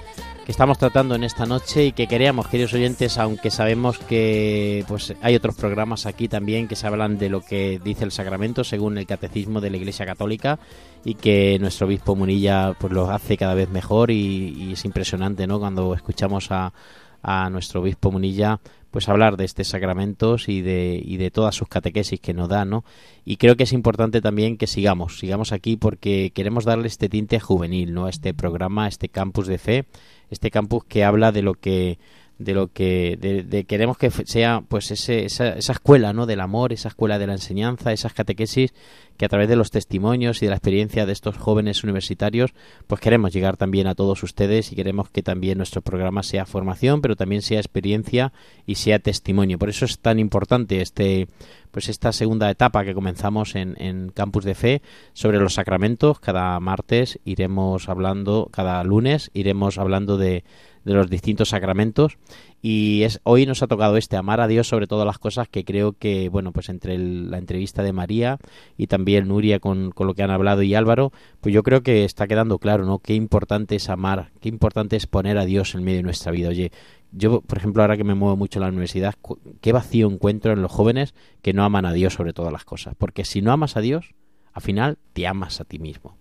que estamos tratando en esta noche y que queríamos, queridos oyentes, aunque sabemos que pues hay otros programas aquí también que se hablan de lo que dice el sacramento según el catecismo de la Iglesia Católica y que nuestro obispo Munilla pues lo hace cada vez mejor y, y es impresionante, ¿no? Cuando escuchamos a, a nuestro obispo Munilla pues hablar de estos sacramentos y de, y de todas sus catequesis que nos da, ¿no? Y creo que es importante también que sigamos, sigamos aquí porque queremos darle este tinte juvenil, ¿no? Este programa, este campus de fe, este campus que habla de lo que de lo que de, de queremos que sea pues ese, esa, esa escuela no del amor esa escuela de la enseñanza esas catequesis que a través de los testimonios y de la experiencia de estos jóvenes universitarios pues queremos llegar también a todos ustedes y queremos que también nuestro programa sea formación pero también sea experiencia y sea testimonio por eso es tan importante este pues esta segunda etapa que comenzamos en, en Campus de Fe sobre los sacramentos. Cada martes iremos hablando, cada lunes iremos hablando de, de los distintos sacramentos y es hoy nos ha tocado este amar a Dios sobre todas las cosas que creo que bueno pues entre el- la entrevista de María y también Nuria con, con lo que han hablado y Álvaro pues yo creo que está quedando claro no qué importante es amar qué importante es poner a Dios en medio de nuestra vida oye yo, por ejemplo, ahora que me muevo mucho en la universidad, qué vacío encuentro en los jóvenes que no aman a Dios sobre todas las cosas. Porque si no amas a Dios, al final te amas a ti mismo.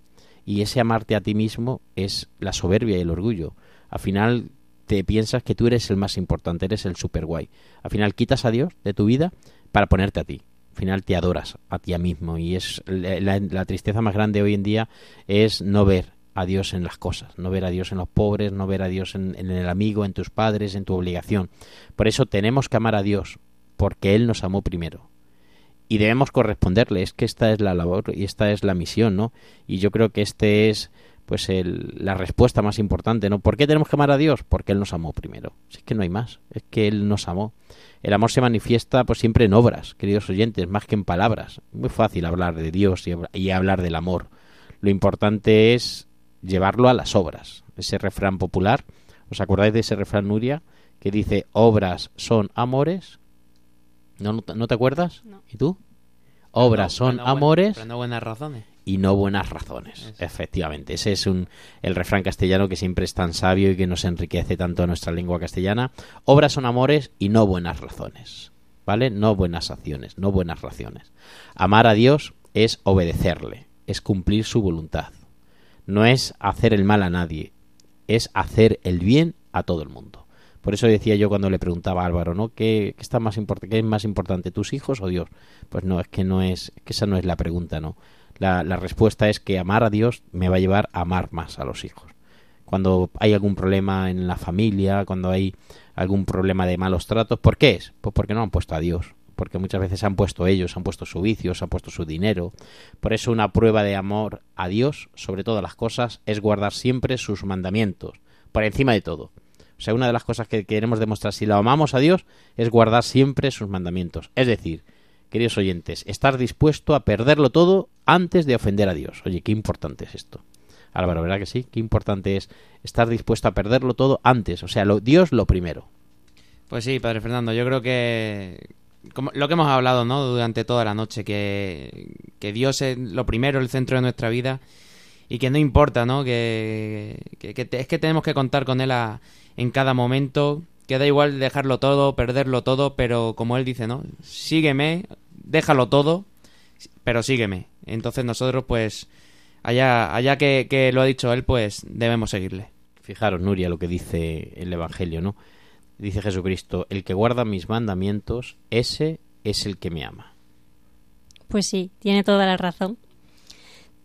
Y ese amarte a ti mismo es la soberbia y el orgullo. Al final te piensas que tú eres el más importante, eres el super guay. Al final quitas a Dios de tu vida para ponerte a ti. Al final te adoras a ti mismo. Y es la, la- tristeza más grande hoy en día es no ver a Dios en las cosas, no ver a Dios en los pobres, no ver a Dios en, en el amigo, en tus padres, en tu obligación. Por eso tenemos que amar a Dios, porque Él nos amó primero. Y debemos corresponderle, es que esta es la labor y esta es la misión, ¿no? Y yo creo que este es pues el- la respuesta más importante, ¿no? ¿Por qué tenemos que amar a Dios? Porque Él nos amó primero. Si es que no hay más, es que Él nos amó. El amor se manifiesta pues siempre en obras, queridos oyentes, más que en palabras. Muy fácil hablar de Dios y, hab- y hablar del amor. Lo importante es llevarlo a las obras. Ese refrán popular, ¿os acordáis de ese refrán Nuria? Que dice, obras son amores. ¿No, no, te- no te acuerdas? No. ¿Y tú? Obras No, son amores pero no buenas razones. Y no buenas razones. Efectivamente, ese es un, el refrán castellano que siempre es tan sabio y que nos enriquece tanto a nuestra lengua castellana. Obras son amores y no buenas razones. ¿Vale? No buenas acciones, no buenas razones. Amar a Dios es obedecerle, es cumplir su voluntad. No es hacer el mal a nadie, es hacer el bien a todo el mundo. Por eso decía yo cuando le preguntaba a Álvaro, ¿no? ¿Qué, qué está más importante, qué es más importante, tus hijos o Dios? Pues no, es que no es, que esa no es la pregunta, ¿no? La, respuesta es que amar a Dios me va a llevar a amar más a los hijos. Cuando hay algún problema en la familia, cuando hay algún problema de malos tratos, ¿por qué es? Pues porque no han puesto a Dios. Porque muchas veces han puesto ellos, han puesto su vicio, han puesto su dinero. Por eso una prueba de amor a Dios, sobre todas las cosas, es guardar siempre sus mandamientos, por encima de todo. O sea, una de las cosas que queremos demostrar si lo amamos a Dios es guardar siempre sus mandamientos. Es decir, queridos oyentes, estar dispuesto a perderlo todo antes de ofender a Dios. Oye, qué importante es esto. Álvaro, ¿verdad que sí? Qué importante es estar dispuesto a perderlo todo antes, o sea, lo, Dios lo primero. Pues sí, Padre Fernando, yo creo que como lo que hemos hablado ¿no? durante toda la noche, que, que Dios es lo primero, el centro de nuestra vida y que no importa, ¿no? Que, que- que es que tenemos que contar con Él a- en cada momento, que da igual dejarlo todo, perderlo todo, pero como Él dice, ¿no? Sígueme, déjalo todo, pero sígueme. Entonces nosotros, pues, allá, allá que, que lo ha dicho Él, pues debemos seguirle. Fijaros, Nuria, lo que dice el Evangelio, ¿no? Dice Jesucristo, el que guarda mis mandamientos, ese es el que me ama. Pues sí, tiene toda la razón.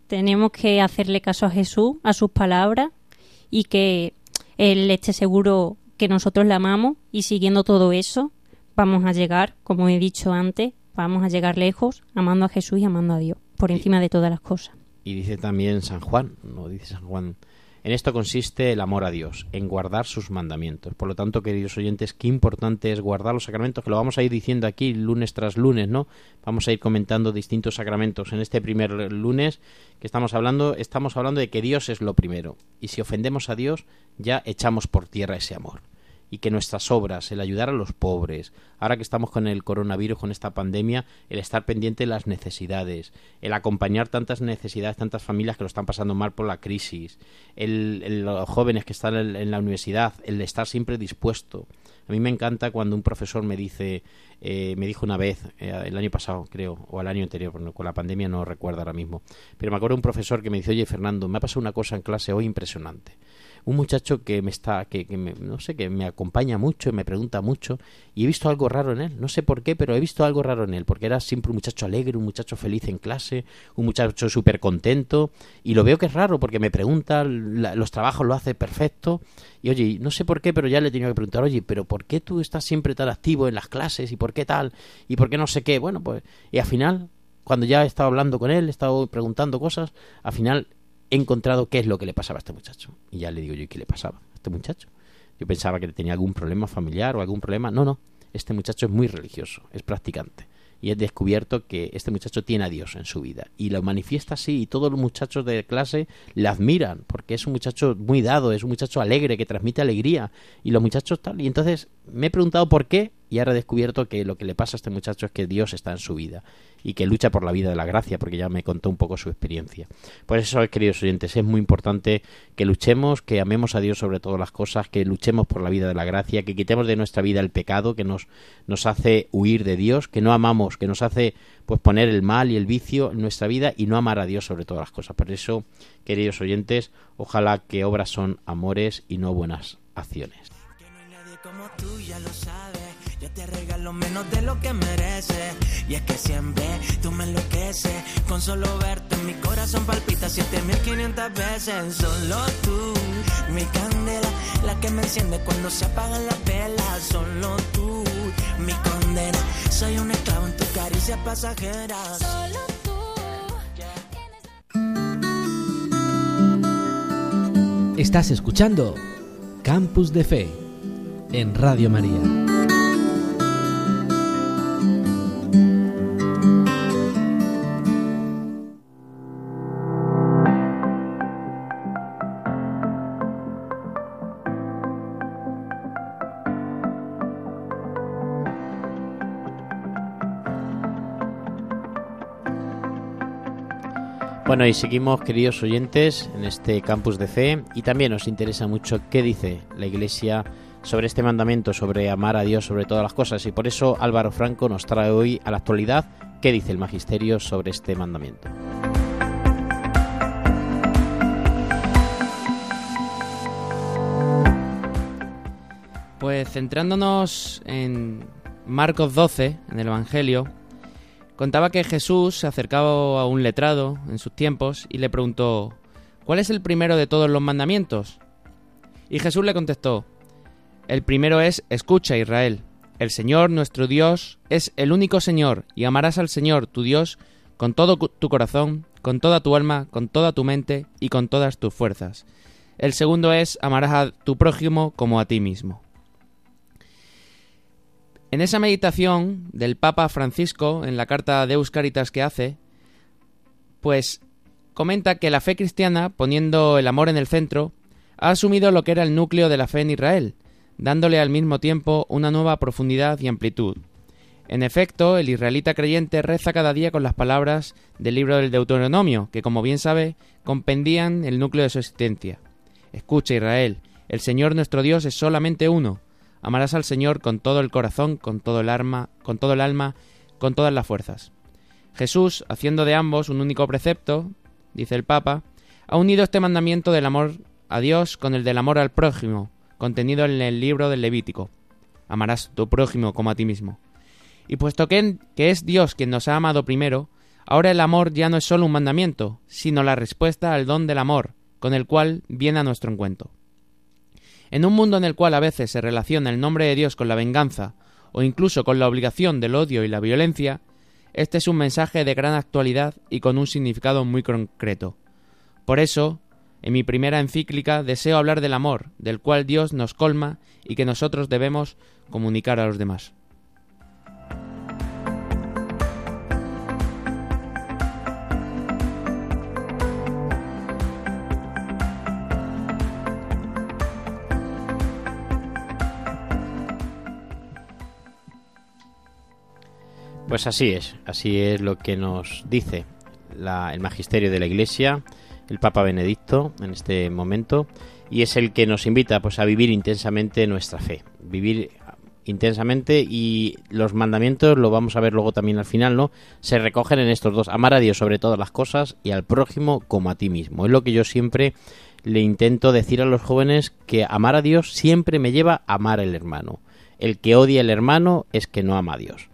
Tenemos que hacerle caso a Jesús, a sus palabras, y que Él esté seguro que nosotros le amamos, y siguiendo todo eso, vamos a llegar, como he dicho antes, vamos a llegar lejos, amando a Jesús y amando a Dios, por encima de todas las cosas. Y dice también San Juan, ¿no? Dice San Juan, en esto consiste el amor a Dios, en guardar sus mandamientos. Por lo tanto, queridos oyentes, qué importante es guardar los sacramentos, que lo vamos a ir diciendo aquí lunes tras lunes, ¿no? Vamos a ir comentando distintos sacramentos. En este primer lunes que estamos hablando, estamos hablando de que Dios es lo primero. Y si ofendemos a Dios, ya echamos por tierra ese amor. Y que nuestras obras, el ayudar a los pobres, ahora que estamos con el coronavirus, con esta pandemia, el estar pendiente de las necesidades, el acompañar tantas necesidades, tantas familias que lo están pasando mal por la crisis, el, los jóvenes que están en, la universidad, el estar siempre dispuesto. A mí me encanta cuando un profesor me dice, eh, me dijo una vez, eh, el año pasado creo, o el año anterior, con la pandemia no recuerdo ahora mismo, pero me acuerdo un profesor que me dice, oye Fernando, me ha pasado una cosa en clase hoy impresionante un muchacho que me está que, que me, no sé que me acompaña mucho y me pregunta mucho y he visto algo raro en él. No sé por qué pero he visto algo raro en él porque era siempre un muchacho alegre un muchacho feliz en clase un muchacho súper contento y lo veo que es raro porque me pregunta la- los trabajos lo hace perfecto y oye no sé por qué pero ya le he tenido que preguntar oye pero por qué tú estás siempre tan activo en las clases y por qué tal y por qué no sé qué bueno pues y al final cuando ya he estado hablando con él he estado preguntando cosas al final he encontrado qué es lo que le pasaba a este muchacho. Y ya le digo yo, ¿y qué le pasaba a este muchacho? Yo pensaba que tenía algún problema familiar o algún problema. No, no. Este muchacho es muy religioso, es practicante. Y he descubierto que este muchacho tiene a Dios en su vida. Y lo manifiesta así. Y todos los muchachos de clase le admiran. Porque es un muchacho muy dado, es un muchacho alegre, que transmite alegría. Y los muchachos tal. Y entonces me he preguntado por qué. Y ahora he descubierto que lo que le pasa a este muchacho es que Dios está en su vida. Y que lucha por la vida de la gracia. Porque ya me contó un poco su experiencia. Por eso, queridos oyentes, es muy importante que luchemos, que amemos a Dios sobre todas las cosas, que luchemos por la vida de la gracia, que quitemos de nuestra vida el pecado que nos, nos hace huir de Dios, que no amamos, que nos hace pues poner el mal y el vicio en nuestra vida y no amar a Dios sobre todas las cosas. Por eso, queridos oyentes, ojalá que obras son amores y no buenas acciones. Menos de lo que mereces. Y es que siempre tú me enloqueces. Con solo verte mi corazón palpita 7500 veces. Solo tú, mi candela, la que me enciende cuando se apagan las velas. Solo tú, mi condena. Soy un esclavo en tu caricia pasajera. Solo Estás escuchando Campus de Fe en Radio María. Bueno, y seguimos, queridos oyentes, en este campus de fe y también nos interesa mucho qué dice la Iglesia sobre este mandamiento, sobre amar a Dios sobre todas las cosas. Y por eso Álvaro Franco nos trae hoy a la actualidad qué dice el Magisterio sobre este mandamiento. Pues centrándonos en Marcos 12, en el Evangelio, contaba que Jesús se acercaba a un letrado en sus tiempos y le preguntó, ¿cuál es el primero de todos los mandamientos? Y Jesús le contestó, el primero es, escucha Israel, el Señor nuestro Dios es el único Señor y amarás al Señor tu Dios con todo tu corazón, con toda tu alma, con toda tu mente y con todas tus fuerzas. El segundo es, amarás a tu prójimo como a ti mismo. En esa meditación del Papa Francisco, en la carta Deus Caritas que hace, pues comenta que la fe cristiana, poniendo el amor en el centro, ha asumido lo que era el núcleo de la fe en Israel, dándole al mismo tiempo una nueva profundidad y amplitud. En efecto, el israelita creyente reza cada día con las palabras del libro del Deuteronomio, que como bien sabe, compendían el núcleo de su existencia. Escucha Israel, el Señor nuestro Dios es solamente uno. Amarás al Señor con todo el corazón, con todo el alma, con todo el alma, con todas las fuerzas. Jesús, haciendo de ambos un único precepto, dice el Papa, ha unido este mandamiento del amor a Dios con el del amor al prójimo, contenido en el libro del Levítico. Amarás tu prójimo como a ti mismo. Y puesto que, que es Dios quien nos ha amado primero, ahora el amor ya no es solo un mandamiento, sino la respuesta al don del amor, con el cual viene a nuestro encuentro. En un mundo en el cual a veces se relaciona el nombre de Dios con la venganza, o incluso con la obligación del odio y la violencia, este es un mensaje de gran actualidad y con un significado muy concreto. Por eso, en mi primera encíclica deseo hablar del amor, del cual Dios nos colma y que nosotros debemos comunicar a los demás. Pues así es, así es lo que nos dice la- el magisterio de la Iglesia, el Papa Benedicto en este momento, y es el que nos invita pues a vivir intensamente nuestra fe, vivir intensamente y los mandamientos, lo vamos a ver luego también al final, ¿no? Se recogen en estos dos, amar a Dios sobre todas las cosas y al prójimo como a ti mismo. Es lo que yo siempre le intento decir a los jóvenes que amar a Dios siempre me lleva a amar al hermano. El que odia al hermano es que no ama a Dios.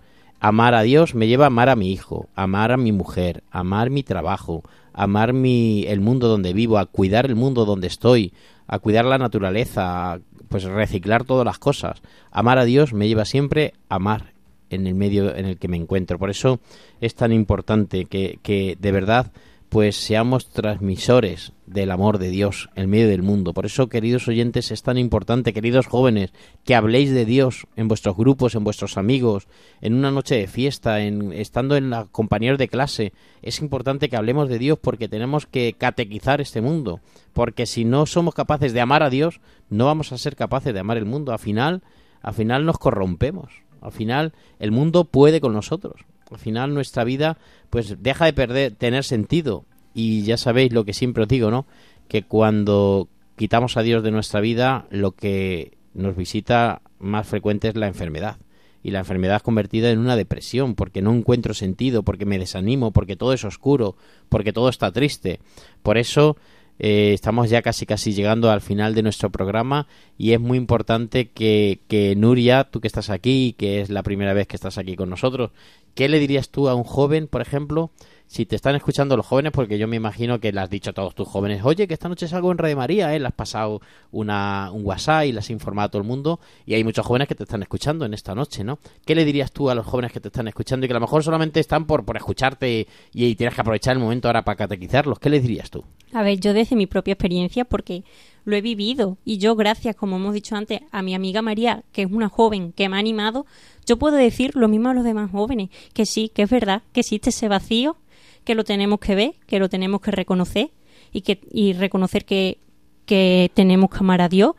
Amar a Dios me lleva a amar a mi hijo, amar a mi mujer, amar mi trabajo, amar mi, el mundo donde vivo, a cuidar el mundo donde estoy, a cuidar la naturaleza, a, pues reciclar todas las cosas. Amar a Dios me lleva siempre a amar en el medio en el que me encuentro. Por eso es tan importante que, que de verdad pues seamos transmisores del amor de Dios en medio del mundo. Por eso, queridos oyentes, es tan importante, queridos jóvenes, que habléis de Dios en vuestros grupos, en vuestros amigos, en una noche de fiesta, en estando en la compañeros de clase. Es importante que hablemos de Dios porque tenemos que catequizar este mundo, porque si no somos capaces de amar a Dios, no vamos a ser capaces de amar el mundo. Al final, al final nos corrompemos. Al final, el mundo puede con nosotros al final nuestra vida pues deja de perder tener sentido. Y ya sabéis lo que siempre os digo no que cuando quitamos a Dios de nuestra vida lo que nos visita más frecuente es la enfermedad. Y la enfermedad convertida en una depresión porque no encuentro sentido porque me desanimo porque todo es oscuro porque todo está triste. Por eso eh, estamos ya casi casi llegando al final de nuestro programa y es muy importante que, que Nuria, tú que estás aquí, que es la primera vez que estás aquí con nosotros, ¿qué le dirías tú a un joven, por ejemplo, si te están escuchando los jóvenes, porque yo me imagino que le has dicho a todos tus jóvenes, oye, que esta noche salgo en Radio María, ¿eh? le has pasado una, un WhatsApp y le has informado a todo el mundo, y hay muchos jóvenes que te están escuchando en esta noche, ¿no? ¿Qué le dirías tú a los jóvenes que te están escuchando y que a lo mejor solamente están por, por escucharte y, tienes que aprovechar el momento ahora para catequizarlos? ¿Qué les dirías tú? A ver, yo desde mi propia experiencia, porque lo he vivido y yo, gracias, como hemos dicho antes, a mi amiga María, que es una joven que me ha animado, yo puedo decir lo mismo a los demás jóvenes, que sí, que es verdad, que existe ese vacío, que lo tenemos que ver, que lo tenemos que reconocer y que y reconocer que, que tenemos que amar a Dios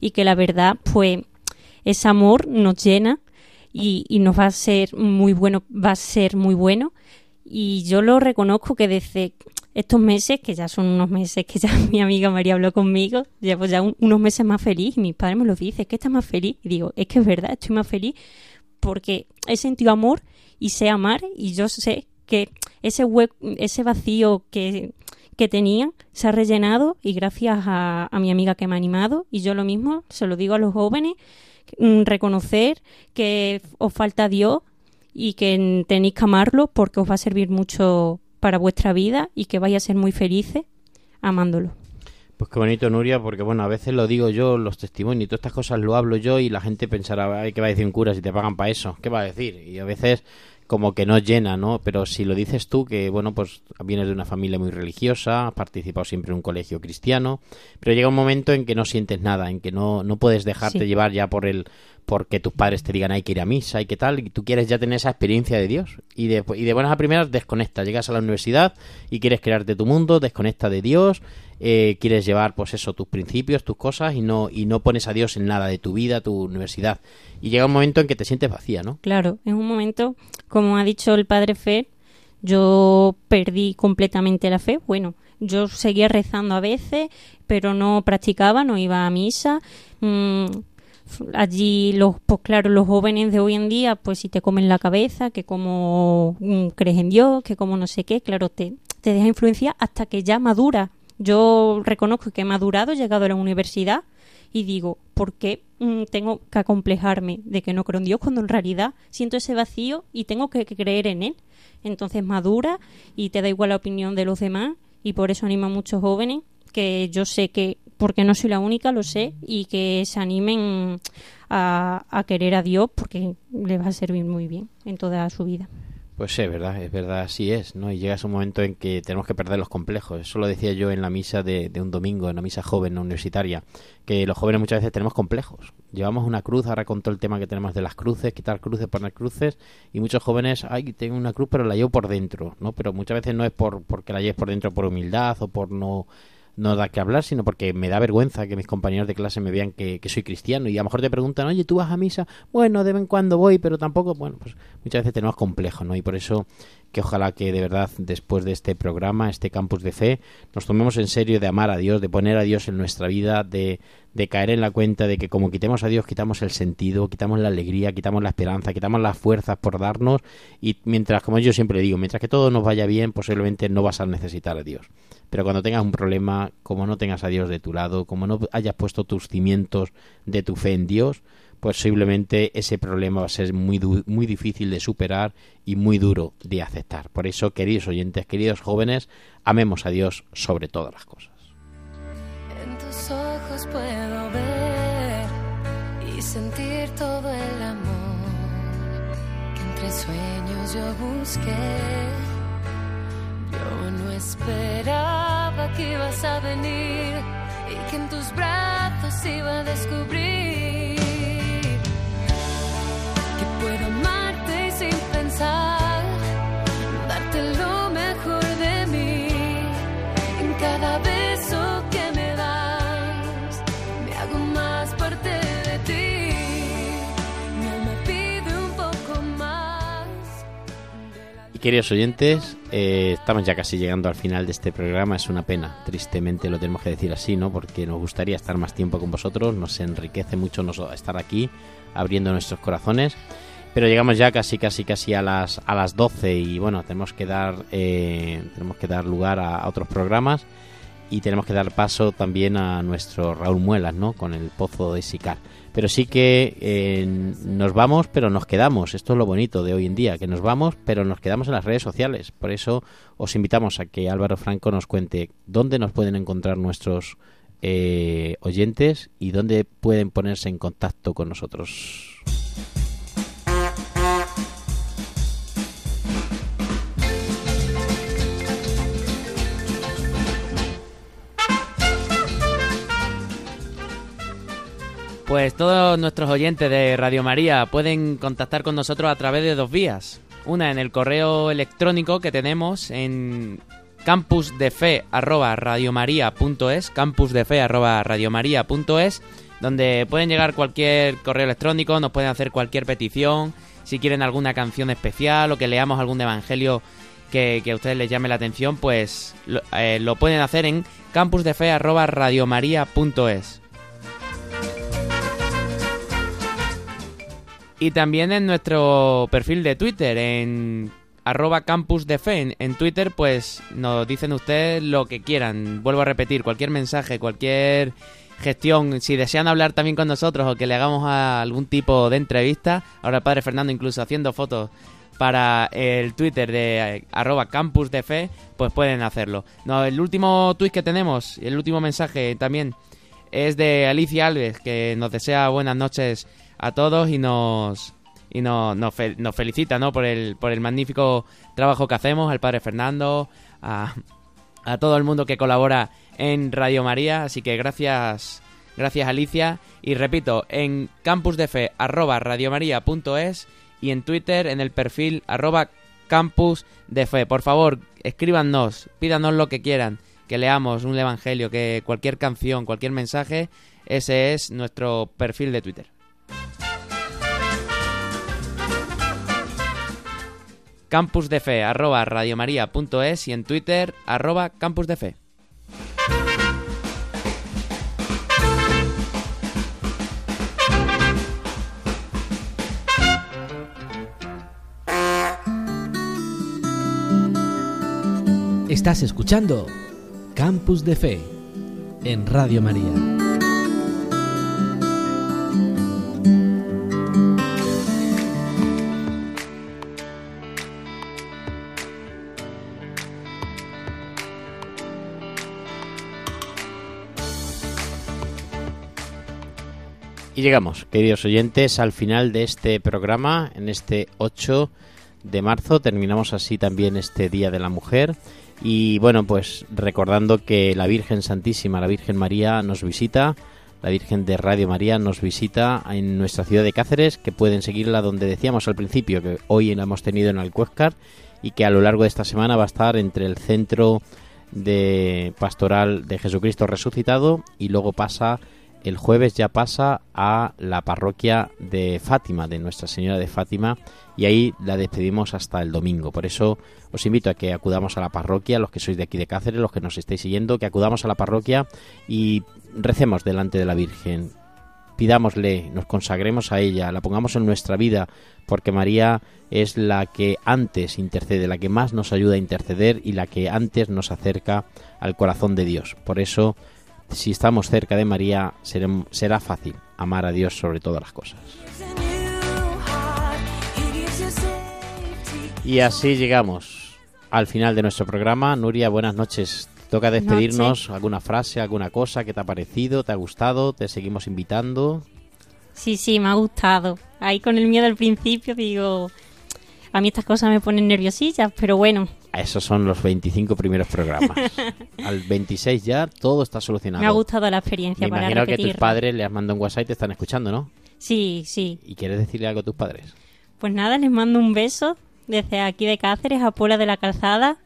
y que la verdad, pues, ese amor nos llena y, y nos va a ser muy bueno, va a ser muy bueno. Y yo lo reconozco que desde estos meses, que ya son unos meses que ya <laughs> mi amiga María habló conmigo, llevo ya un- unos meses más feliz y mi padre me lo dice, es que estás más feliz. Y digo, es que es verdad, estoy más feliz porque he sentido amor y sé amar y yo sé que ese hueco, ese vacío que, que tenía se ha rellenado y gracias a, a mi amiga que me ha animado y yo lo mismo se lo digo a los jóvenes, mm, reconocer que os falta Dios y que tenéis que amarlo porque os va a servir mucho para vuestra vida y que vais a ser muy felices amándolo. Pues qué bonito, Nuria, porque bueno, a veces lo digo yo, los testimonios y todas estas cosas lo hablo yo y la gente pensará, ay, ¿qué va a decir un cura si te pagan para eso? ¿Qué va a decir? Y a veces como que no llena, ¿no? Pero si lo dices tú, que bueno, pues vienes de una familia muy religiosa, has participado siempre en un colegio cristiano, pero llega un momento en que no sientes nada, en que no, no puedes dejarte Sí. llevar ya por el, porque tus padres te digan hay que ir a misa y qué tal, y tú quieres ya tener esa experiencia de Dios. Y de, y de buenas a primeras desconectas, llegas a la universidad y quieres crearte tu mundo, desconecta de Dios, eh, quieres llevar pues eso, tus principios, tus cosas y no, y no pones a Dios en nada de tu vida, tu universidad. Y llega un momento en que te sientes vacía, ¿no? Claro, es un momento, como ha dicho el padre Fer, yo perdí completamente la fe. Bueno, yo seguía rezando a veces, pero no practicaba, no iba a misa. Mm, allí los pues claro los jóvenes de hoy en día pues si te comen la cabeza que como mm, crees en Dios que como no sé qué claro te, te deja influencia hasta que ya madura. Yo reconozco que he madurado he llegado a la universidad y digo ¿por qué mm, tengo que acomplejarme de que no creo en Dios cuando en realidad siento ese vacío y tengo que, que creer en él entonces madura y te da igual la opinión de los demás y por eso animo a muchos jóvenes que yo sé que porque no soy la única, lo sé, y que se animen a, a querer a Dios porque les va a servir muy bien en toda su vida. Pues sí, es verdad, es verdad, así es, ¿no? Y llegas un momento en que tenemos que perder los complejos. Eso lo decía yo en la misa de, de un domingo, en la misa joven, universitaria, que los jóvenes muchas veces tenemos complejos. Llevamos una cruz, ahora con todo el tema que tenemos de las cruces, quitar cruces, poner cruces, y muchos jóvenes, ay, tengo una cruz, pero la llevo por dentro, ¿no? Pero muchas veces no es por porque la lleves por dentro por humildad o por no no da que hablar, sino porque me da vergüenza que mis compañeros de clase me vean que, soy cristiano y a lo mejor te preguntan, oye, ¿tú vas a misa? Bueno, de vez en cuando voy, pero tampoco, bueno, pues muchas veces tenemos complejos, ¿no? Y por eso que ojalá que de verdad después de este programa, este campus de fe, nos tomemos en serio de amar a Dios, de poner a Dios en nuestra vida, de, de caer en la cuenta de que como quitemos a Dios, quitamos el sentido, quitamos la alegría, quitamos la esperanza, quitamos las fuerzas por darnos y mientras, como yo siempre digo, mientras que todo nos vaya bien, posiblemente no vas a necesitar a Dios. Pero cuando tengas un problema, como no tengas a Dios de tu lado, como no hayas puesto tus cimientos de tu fe en Dios, posiblemente ese problema va a ser muy, muy difícil de superar y muy duro de aceptar. Por eso, queridos oyentes, queridos jóvenes, amemos a Dios sobre todas las cosas. En tus ojos puedo ver y sentir todo el amor que entre sueños yo busqué. Yo no esperaba que ibas a venir y que en tus brazos iba a descubrir queridos oyentes, eh, estamos ya casi llegando al final de este programa. Es una pena, tristemente lo tenemos que decir así, ¿no? Porque nos gustaría estar más tiempo con vosotros, nos enriquece mucho estar aquí, abriendo nuestros corazones. Pero llegamos ya casi, casi, casi a las, a las 12 y bueno, tenemos que dar, eh, tenemos que dar lugar a, a otros programas y tenemos que dar paso también a nuestro Raúl Muelas, ¿no? Con el Pozo de Sicar. Pero sí que eh, nos vamos, pero nos quedamos. Esto es lo bonito de hoy en día, que nos vamos, pero nos quedamos en las redes sociales. Por eso os invitamos a que Álvaro Franco nos cuente dónde nos pueden encontrar nuestros eh, oyentes y dónde pueden ponerse en contacto con nosotros. Pues todos nuestros oyentes de Radio María pueden contactar con nosotros a través de dos vías. Una en el correo electrónico que tenemos en campusdefe@radiomaria.es, campusdefe@radiomaria.es, donde pueden llegar cualquier correo electrónico, nos pueden hacer cualquier petición, si quieren alguna canción especial o que leamos algún evangelio que, que a ustedes les llame la atención, pues lo, eh, lo pueden hacer en campusdefe@radiomaria.es. Y también en nuestro perfil de Twitter, en arroba campus de fe. En, Twitter, pues nos dicen ustedes lo que quieran. Vuelvo a repetir, cualquier mensaje, cualquier gestión, si desean hablar también con nosotros o que le hagamos algún tipo de entrevista, ahora padre Fernando incluso haciendo fotos para el Twitter de eh, arroba campus de fe, pues pueden hacerlo. No, el último tweet que tenemos, el último mensaje también es de Alicia Alves, que nos desea buenas noches a todos y nos y nos, nos, nos felicita ¿no? por, el, por el magnífico trabajo que hacemos, al padre Fernando, a, a todo el mundo que colabora en Radio María. Así que gracias, Gracias Alicia. Y repito, en campusdefe arroba radiomaria.es y en Twitter en el perfil arroba campusdefe. Por favor, escríbanos, pídanos lo que quieran, que leamos un evangelio, que cualquier canción, cualquier mensaje, ese es nuestro perfil de Twitter. Campusdefe arroba radiomaria.es y en Twitter arroba campusdefe. Estás escuchando Campus de Fe en Radio María. Llegamos, queridos oyentes, al final de este programa, en este 8 de marzo. Terminamos así también este Día de la Mujer. Y bueno, pues recordando que la Virgen Santísima, la Virgen María, nos visita, la Virgen de Radio María nos visita en nuestra ciudad de Cáceres, que pueden seguirla donde decíamos al principio, que hoy la hemos tenido en Alcuéscar y que a lo largo de esta semana va a estar entre el centro de pastoral de Jesucristo resucitado y luego pasa el jueves ya pasa a la parroquia de Fátima, de Nuestra Señora de Fátima, y ahí la despedimos hasta el domingo. Por eso os invito a que acudamos a la parroquia, los que sois de aquí de Cáceres, los que nos estáis siguiendo, que acudamos a la parroquia y recemos delante de la Virgen. Pidámosle, nos consagremos a ella, la pongamos en nuestra vida, porque María es la que antes intercede, la que más nos ayuda a interceder y la que antes nos acerca al corazón de Dios. Por eso si estamos cerca de María, será fácil amar a Dios sobre todas las cosas. Y así llegamos al final de nuestro programa. Nuria, buenas noches. Toca despedirnos. ¿Alguna frase, alguna cosa que te ha parecido? ¿Te ha gustado? ¿Te seguimos invitando? Sí, sí, me ha gustado. Ahí con el miedo al principio digo, a mí estas cosas me ponen nerviosillas, pero bueno, Esos son los 25 primeros programas. <laughs> Al 26 ya todo está solucionado. me ha gustado la experiencia Me para imagino que repetir. tus padres les mandan un WhatsApp y te están escuchando, ¿no? Sí, sí. ¿Y quieres decirle algo a tus padres? Pues nada, les mando un beso desde aquí de Cáceres a Puebla de la Calzada.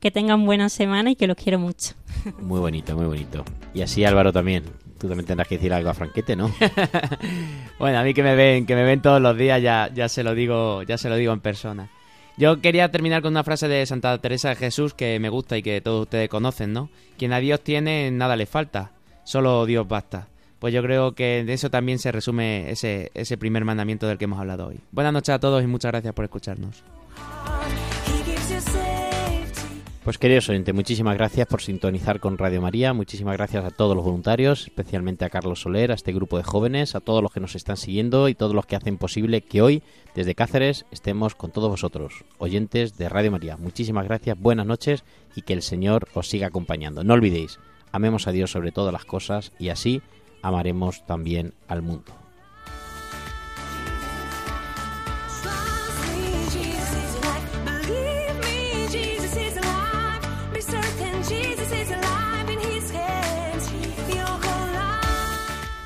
Que tengan buena semana y que los quiero mucho. Muy bonito, muy bonito. Y así Álvaro también. Tú también tendrás que decir algo a Franquete, ¿no? <laughs> Bueno, a mí que me ven, que me ven todos los días, ya, ya se lo digo, ya se lo digo en persona. Yo quería terminar con una frase de Santa Teresa de Jesús que me gusta y que todos ustedes conocen, ¿no? Quien a Dios tiene, nada le falta, solo Dios basta. Pues yo creo que de eso también se resume ese, ese primer mandamiento del que hemos hablado hoy. Buenas noches a todos y muchas gracias por escucharnos. Pues queridos oyentes, muchísimas gracias por sintonizar con Radio María, muchísimas gracias a todos los voluntarios, especialmente a Carlos Soler, a este grupo de jóvenes, a todos los que nos están siguiendo y todos los que hacen posible que hoy, desde Cáceres, estemos con todos vosotros, oyentes de Radio María. Muchísimas gracias, buenas noches y que el Señor os siga acompañando. No olvidéis, amemos a Dios sobre todas las cosas y así amaremos también al mundo.